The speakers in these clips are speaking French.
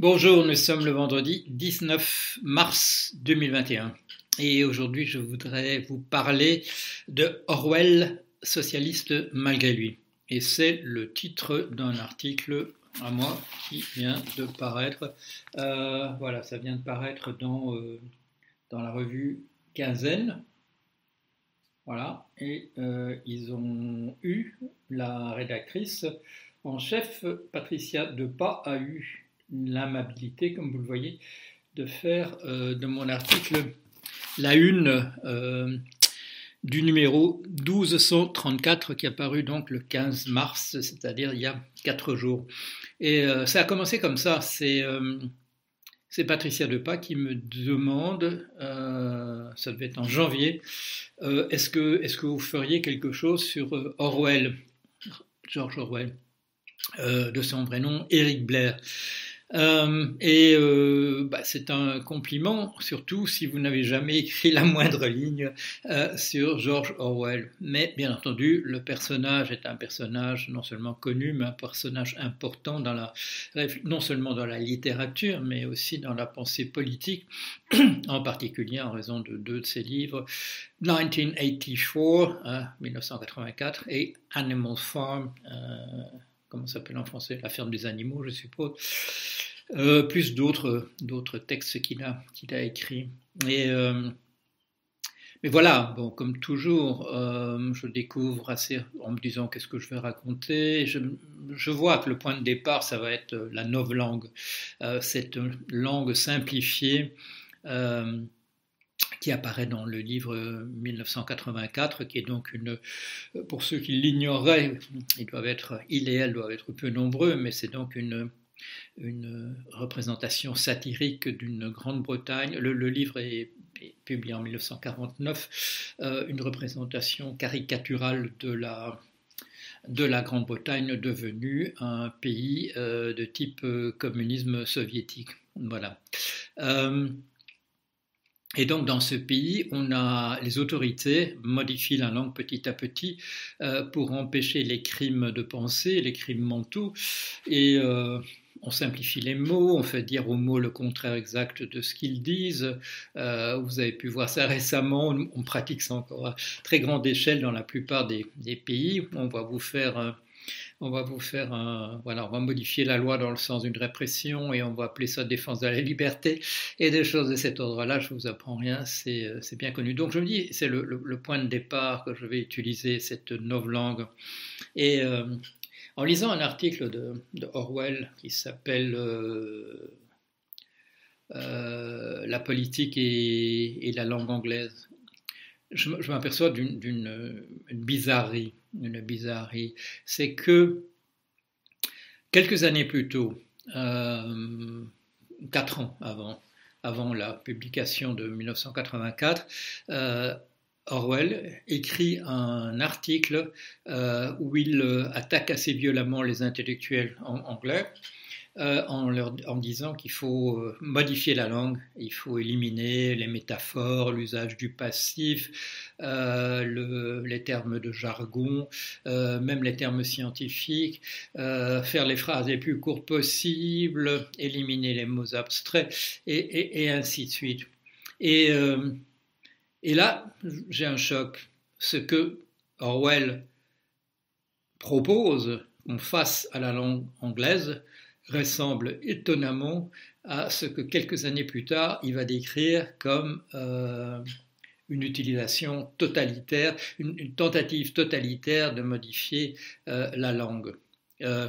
Bonjour, nous sommes le vendredi 19 mars 2021 et aujourd'hui je voudrais vous parler de Orwell, socialiste malgré lui. Et c'est le titre d'un article à moi qui vient de paraître. Euh, voilà, ça vient de paraître dans, euh, la revue Quinzaine. Voilà, et euh, ils ont eu, la rédactrice en chef, Patricia Depas, a eu l'amabilité, comme vous le voyez, de faire euh, de mon article la une euh, du numéro 1234 qui est apparu donc le 15 mars, c'est-à-dire il y a quatre jours. Et euh, ça a commencé comme ça. C'est Patricia Depas qui me demande, ça devait être en janvier, est-ce que, est que vous feriez quelque chose sur Orwell, George Orwell, de son vrai nom, Eric Blair. Euh, et euh, bah, c'est un compliment, surtout si vous n'avez jamais écrit la moindre ligne euh, sur George Orwell. Mais bien entendu, le personnage est un personnage non seulement connu, mais un personnage important dans la, non seulement dans la littérature, mais aussi dans la pensée politique, en particulier en raison de deux de ses livres, 1984, 1984, et Animal Farm comment s'appelle en français, La ferme des animaux, je suppose, euh, plus d'autres, d'autres textes qu'il a, qu'il a écrits. Et, euh, mais voilà, bon, comme toujours, euh, je découvre assez en me disant qu'est-ce que je vais raconter. Je, je, vois que le point de départ, ça va être la langue, cette langue simplifiée qui apparaît dans le livre 1984, qui est donc une, pour ceux qui l'ignoraient, ils doivent être, il et elle doivent être peu nombreux, mais c'est donc une, une représentation satirique d'une Grande-Bretagne. Le, livre est, publié en 1949, euh, une représentation caricaturale de la, de la Grande-Bretagne devenue un pays euh, de type euh, communisme soviétique. Voilà. Et donc dans ce pays, on a les autorités modifient la langue petit à petit euh, pour empêcher les crimes de pensée, les crimes mentaux, et euh, on simplifie les mots, on fait dire aux mots le contraire exact de ce qu'ils disent. Euh, vous avez pu voir ça récemment, on, pratique ça encore à très grande échelle dans la plupart des, des pays. On va vous faire on va vous faire un, on va modifier la loi dans le sens d'une répression et on va appeler ça défense de la liberté et des choses de cet ordre-là. Je vous apprends rien, c'est, euh, bien connu. Donc je me dis, c'est le, point de départ que je vais utiliser cette langue Et euh, en lisant un article de, Orwell qui s'appelle euh, La politique et, la langue anglaise, je, m'aperçois d'une bizarrerie une bizarrerie, c'est que quelques années plus tôt, euh, quatre ans avant, la publication de 1984, euh, Orwell écrit un article euh, où il attaque assez violemment les intellectuels anglais euh, en, leur, en disant qu'il faut euh, modifier la langue, il faut éliminer les métaphores, l'usage du passif, euh, le, les termes de jargon, même les termes scientifiques, faire les phrases les plus courtes possibles, éliminer les mots abstraits, et ainsi de suite. Et, et là, j'ai un choc. Ce que Orwell propose qu'on fasse à la langue anglaise, ressemble étonnamment à ce que quelques années plus tard, il va décrire comme euh, une utilisation totalitaire, une, tentative totalitaire de modifier euh, la langue. Euh,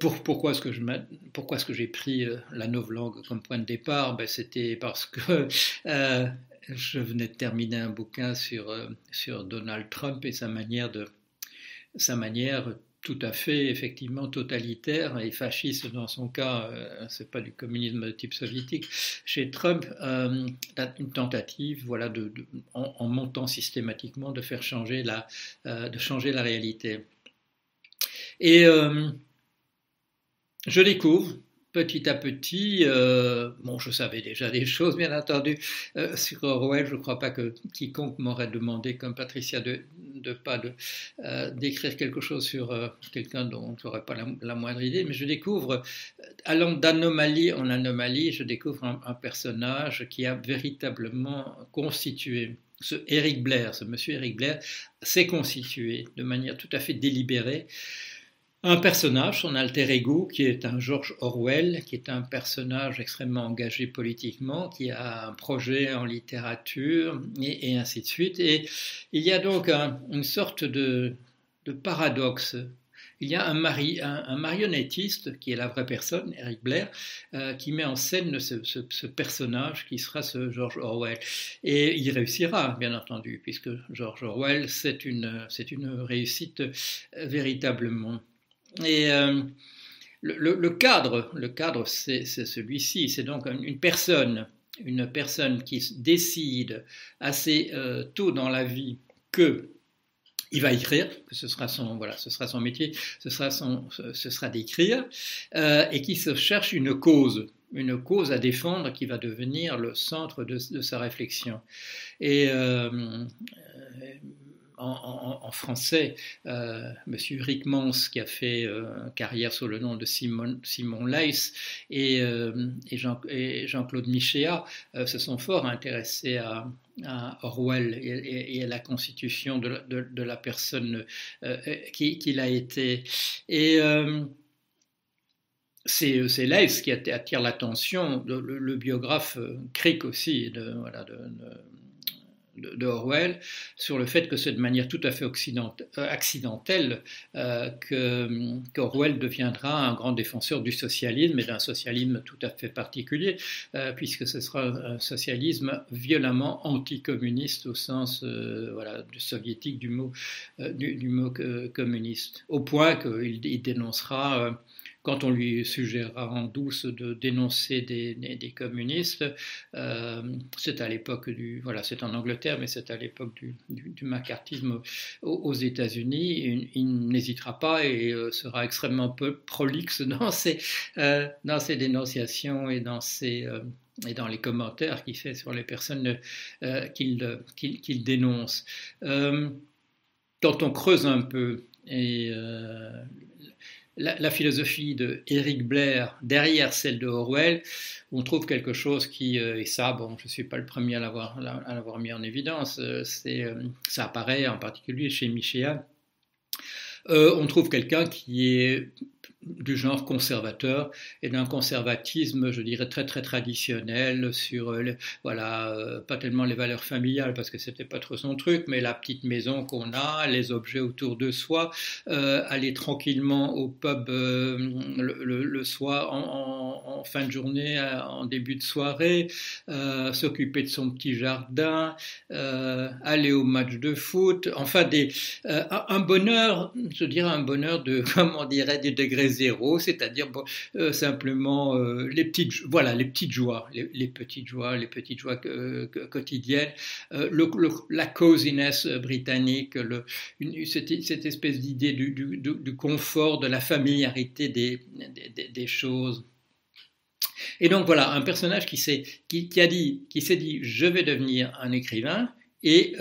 pour, pourquoi est-ce que j'ai pris la langue comme point de départ? Ben, C'était parce que je venais de terminer un bouquin sur, sur Donald Trump et sa manière de sa manière tout à fait effectivement totalitaire et fasciste dans son cas, euh, c'est pas du communisme de type soviétique. Chez Trump, euh, une tentative, voilà, de, en, montant systématiquement, de faire changer la, euh, de changer la réalité. Et je découvre petit à petit, euh, bon, je savais déjà des choses, bien entendu, euh, sur Orwell. Je ne crois pas que quiconque m'aurait demandé, comme Patricia, de, pas de euh, d'écrire quelque chose sur quelqu'un dont je n'aurais pas la, moindre idée. Mais je découvre allant d'anomalie en anomalie, je découvre un, personnage qui a véritablement constitué. Ce Eric Blair, ce monsieur Eric Blair, s'est constitué de manière tout à fait délibérée un personnage, son alter ego, qui est un George Orwell, qui est un personnage extrêmement engagé politiquement, qui a un projet en littérature, et, ainsi de suite. Et il y a donc une sorte de, paradoxe. Il y a un, marionnettiste, qui est la vraie personne, Eric Blair, euh, qui met en scène ce, personnage qui sera ce George Orwell. Et il réussira, bien entendu, puisque George Orwell, c'est une, réussite euh, véritablement. Et euh, le, cadre, le cadre, c'est celui-ci. C'est donc une personne, une personne qui décide assez euh, tôt dans la vie que il va écrire, que ce sera son voilà, ce sera son métier, ce sera son, ce sera d'écrire, euh, et qui se cherche une cause, une cause à défendre qui va devenir le centre de, sa réflexion. Et en, français, euh, Monsieur Rick Mans, qui a fait euh, carrière sous le nom de Simon, Simon et, euh, et Jean-Claude Michéa se sont fort intéressés à, Orwell et, à la constitution de, la personne qu'il a été. Et c'est Leiss qui attire l'attention, le, biographe Crick aussi, de de, Orwell sur le fait que c'est de manière tout à fait euh, accidentelle euh, qu'Orwell deviendra un grand défenseur du socialisme et d'un socialisme tout à fait particulier, euh, puisque ce sera un socialisme violemment anticommuniste au sens voilà, soviétique du mot, du, mot communiste, au point qu'il dénoncera quand on lui suggérera en douce de dénoncer des, communistes, euh, c'est à l'époque du, voilà, c'est en Angleterre, mais c'est à l'époque du, macartisme aux, États-Unis. Il, n'hésitera pas et euh, sera extrêmement peu prolixe dans ses, euh, dans ses dénonciations et dans ses et dans les commentaires qu'il fait sur les personnes qu'il dénonce. quand on creuse un peu, et la, philosophie de Eric Blair derrière celle de Orwell, on trouve quelque chose qui, euh, et ça, bon, je ne suis pas le premier à l'avoir mis en évidence, euh, euh, ça apparaît en particulier chez Michéa. on trouve quelqu'un qui est du genre conservateur et d'un conservatisme, je dirais, très très traditionnel sur, euh, voilà, euh, pas tellement les valeurs familiales parce que c'était pas trop son truc, mais la petite maison qu'on a, les objets autour de soi, euh, aller tranquillement au pub le, soir, en, fin de journée, en début de soirée, s'occuper de son petit jardin, aller au match de foot, enfin des, un bonheur, je dirais un bonheur de, comment on dirait, des degrés zéro, c'est-à-dire euh, simplement euh, les petites, voilà, les petites joies, les, petites joies, les petites joies quotidiennes, euh, la cosiness britannique, le, cette, espèce d'idée du, confort, de la familiarité des, choses. Et donc voilà, un personnage qui, qui, qui a dit, qui s'est dit, je vais devenir un écrivain, et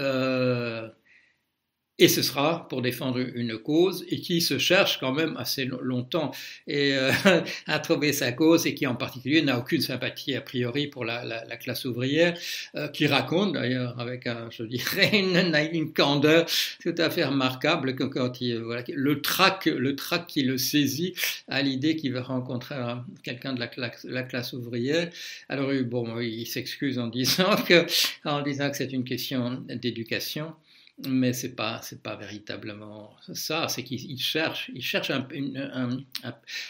et ce sera pour défendre une cause et qui se cherche quand même assez longtemps et, euh, à trouver sa cause et qui en particulier n'a aucune sympathie a priori pour la, la, la classe ouvrière, euh, qui raconte d'ailleurs avec un, je dirais une, candeur tout à fait remarquable quand il, voilà, le trac, le trac qui le saisit à l'idée qu'il va rencontrer quelqu'un de la classe, la classe ouvrière. Alors bon, il s'excuse en disant que en disant que c'est une question d'éducation mais c'est pas c'est pas véritablement ça. C'est qu'il cherche il cherche un,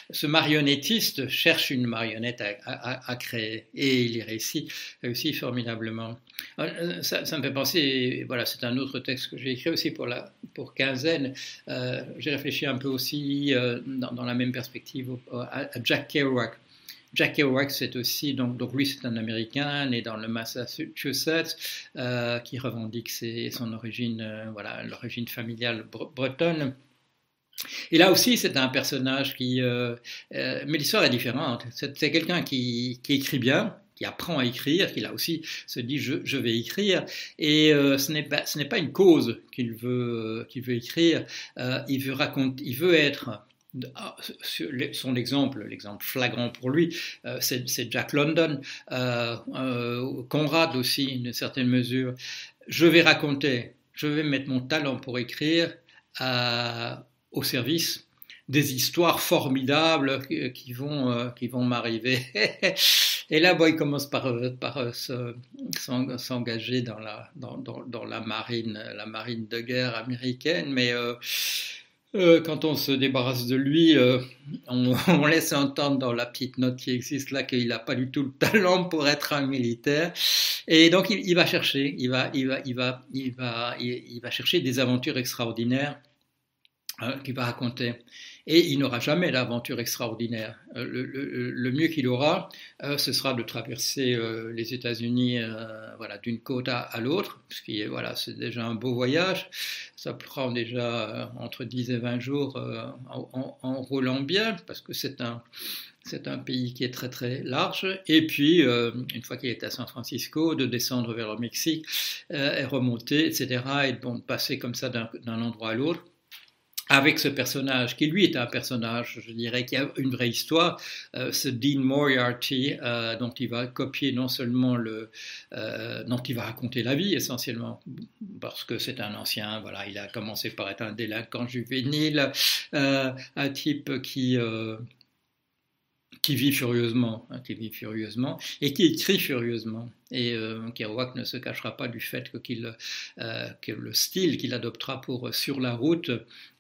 ce marionnettiste cherche une marionnette à, créer. Et il y réussit réussit formidablement. Euh, ça, me fait penser voilà c'est un autre texte que j'ai écrit aussi pour la pour quinzaine. Euh, j'ai réfléchi un peu aussi euh, dans, la même perspective à, Jack Kerouac Jack Kerouac, c'est aussi, donc, lui c'est un Américain né dans le Massachusetts euh, qui revendique son origine, euh, voilà, l'origine familiale bretonne. Et là aussi, c'est un personnage qui, euh, mais l'histoire est différente. C'est quelqu'un qui, écrit bien, qui apprend à écrire, qui là aussi se dit je, vais écrire, et ce n'est pas, une cause qu'il veut, écrire. il veut raconter, il veut être son exemple, l'exemple flagrant pour lui, euh, c'est Jack London, Conrad aussi, d'une certaine mesure. Je vais raconter, je vais mettre mon talent pour écrire au service des histoires formidables qui vont, qui vont m'arriver. Et là, bon, il commence par, s'engager dans la, marine, la marine de guerre américaine, mais euh, quand on se débarrasse de lui, euh, on, laisse entendre dans la petite note qui existe là qu'il n'a pas du tout le talent pour être un militaire. Et donc il, il va chercher, il va, il va, il va, il va, il, va chercher des aventures extraordinaires hein, qu'il va raconter et il n'aura jamais l'aventure extraordinaire. Euh, le, mieux qu'il aura, euh, ce sera de traverser euh, les États-Unis voilà, d'une côte à, l'autre, ce qui est voilà, c'est déjà un beau voyage. Ça prend déjà entre 10 et 20 jours en, roulant bien, parce que c'est un, c'est un pays qui est très très large. Et puis, une fois qu'il est à San Francisco, de descendre vers le Mexique et remonter, etc. Et de passer comme ça d'un endroit à l'autre avec ce personnage, qui lui est un personnage, je dirais, qui a une vraie histoire, euh, ce Dean Moriarty, euh, dont il va copier non seulement le, euh, dont il va raconter la vie essentiellement, parce que c'est un ancien, voilà, il a commencé par être un délinquant juvénile, un type qui qui vit furieusement, hein, qui vit furieusement et qui écrit furieusement. Et euh, Kerouac ne se cachera pas du fait que, euh, le style qu'il adoptera pour Sur la route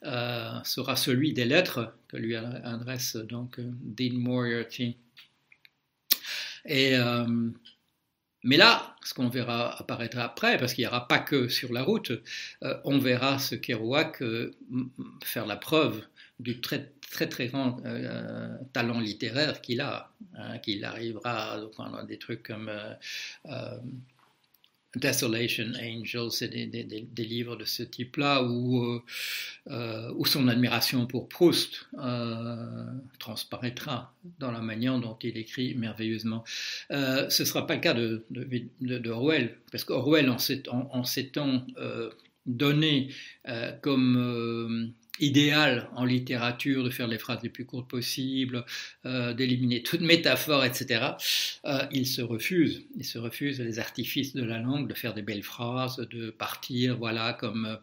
euh, sera celui des lettres que lui adresse donc Dean Moriarty. Euh, mais là, ce qu'on verra apparaître après, parce qu'il n'y aura pas que sur la route, euh, on verra ce Kerouac faire la preuve du très très très grand euh, talent littéraire qu'il a, hein, qu'il arrivera à prendre des trucs comme euh, euh, Desolation Angels, c'est des, livres de ce type-là où, euh, son admiration pour Proust euh, transparaîtra dans la manière dont il écrit merveilleusement. Euh, ce ne sera pas le cas de, de, parce qu'Orwell, en s'étant donné comme idéal en littérature de faire les phrases les plus courtes possibles, euh, d'éliminer toute métaphore, etc. Euh, il se refuse, il se refuse les artifices de la langue, de faire des belles phrases, de partir, voilà, comme,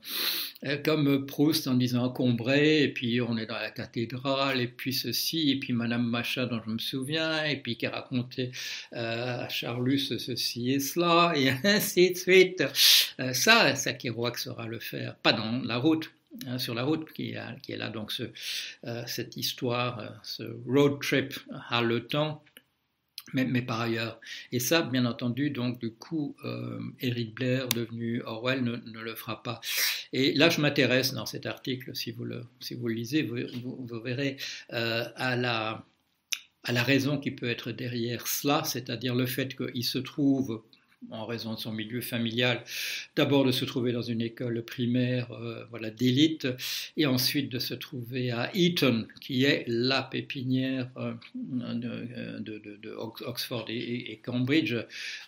euh, comme Proust en disant Combray, et puis on est dans la cathédrale, et puis ceci, et puis Madame Macha dont je me souviens, et puis qui a raconté à Charlus ceci et cela, et ainsi de suite. ça, Kerouac saura le faire, pas dans la route Hein, sur la route qui, est là. Donc euh, cette histoire, euh, ce road trip a le temps. Mais, par ailleurs. Et ça, bien entendu, donc du coup, euh, Eric Blair, devenu Orwell, ne, le fera pas. Et là, je m'intéresse dans cet article, si vous le, si vous lisez, vous, verrez à la à la raison qui peut être derrière cela, c'est-à-dire le fait qu'il se trouve en raison de son milieu familial, d'abord de se trouver dans une école primaire euh, voilà, d'élite, et ensuite de se trouver à Eton, qui est la pépinière euh, de, Oxford et, Cambridge.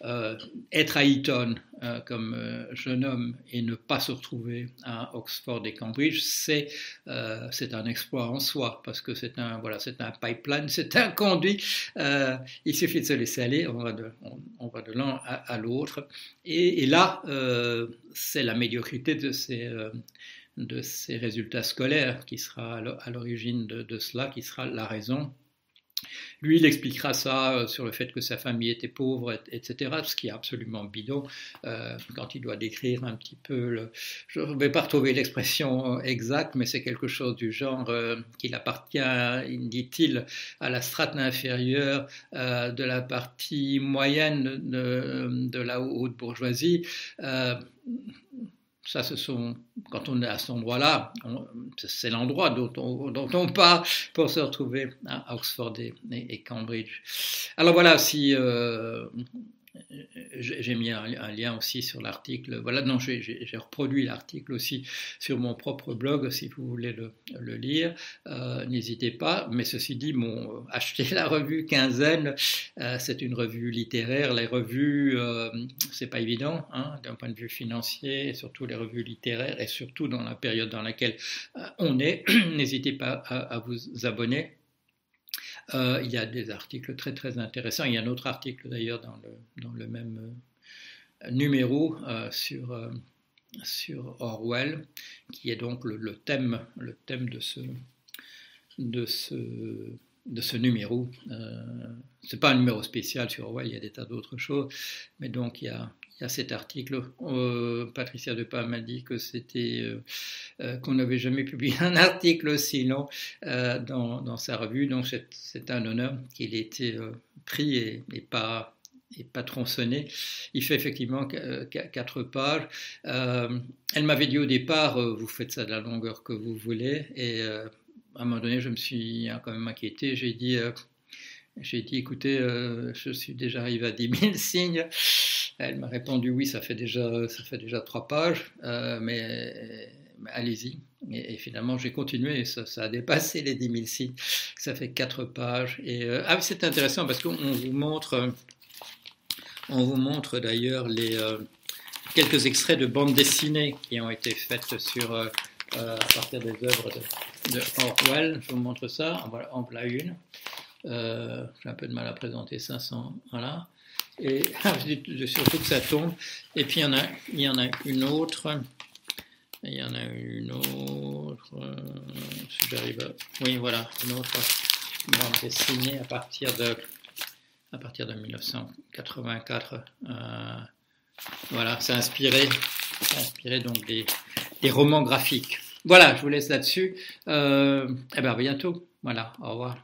Euh, être à Eton euh, comme jeune homme et ne pas se retrouver à Oxford et Cambridge, c'est un exploit en soi, parce que c'est un, voilà, un pipeline, c'est un conduit. il suffit de se laisser aller, on va de, on, de l'un à, à l'autre. Et, là, c'est la médiocrité de ces de ces résultats scolaires qui sera à l'origine de, cela, qui sera la raison lui, il expliquera ça euh, sur le fait que sa famille était pauvre, etc., ce qui est absolument bidon euh, quand il doit décrire un petit peu. Je ne vais pas retrouver l'expression exacte, mais c'est quelque chose du genre euh, qu'il appartient, dit-il, à la strate inférieure euh, de la partie moyenne de la haute bourgeoisie. Ça, ce sont, quand on est à cet endroit-là, c'est l'endroit dont on, dont on part pour se retrouver à Oxford et, et Cambridge. Alors voilà, si, euh, j'ai mis un, lien aussi sur l'article. Voilà, non, j'ai reproduit l'article aussi sur mon propre blog si vous voulez le, lire. Euh, n'hésitez pas. Mais ceci dit, bon, acheter la revue Quinzaine, euh, c'est une revue littéraire. Les revues, euh, c'est pas évident hein, d'un point de vue financier, surtout les revues littéraires, et surtout dans la période dans laquelle on est. N'hésitez pas à vous abonner. Euh, il y a des articles très très intéressants. Il y a un autre article d'ailleurs dans le, même euh, numéro euh, sur, Orwell, qui est donc le, thème, le thème de ce, de ce, de ce numéro. Euh, c'est pas un numéro spécial sur Orwell, il y a des tas d'autres choses, mais donc il y a, a cet article. Euh, Patricia Depas m'a dit que c'était euh, euh, qu'on n'avait jamais publié un article aussi long dans, dans, sa revue, donc c'est un honneur qu'il ait été pris et, pas et pas tronçonné. Il fait effectivement quatre pages. elle m'avait dit au départ, vous faites ça de la longueur que vous voulez, et à un moment donné, je me suis quand même inquiété. J'ai dit, j'ai dit, écoutez, je suis déjà arrivé à 10 000 signes. Elle m'a répondu oui, ça fait déjà, ça fait déjà trois pages, euh, mais, allez-y. Et, finalement, j'ai continué ça, a dépassé les 10 000 signes. Ça fait quatre pages. Et euh, ah, c'est intéressant parce qu'on vous montre, on vous montre d'ailleurs les euh, quelques extraits de bandes dessinées qui ont été faites sur à partir des œuvres de, Orwell. Je vous montre ça. En voilà, en voilà une. J'ai un peu de mal à présenter ça sans voilà. Et surtout que ça tombe. Et puis il y en a, une autre. Il y en a une autre. Si j'arrive. Oui, voilà, une autre bande dessinée à partir de, à partir de 1984. Euh, voilà, c'est inspiré, inspiré donc des, romans graphiques. Voilà, je vous laisse là-dessus. Euh, et bien, à bientôt. Voilà, au revoir.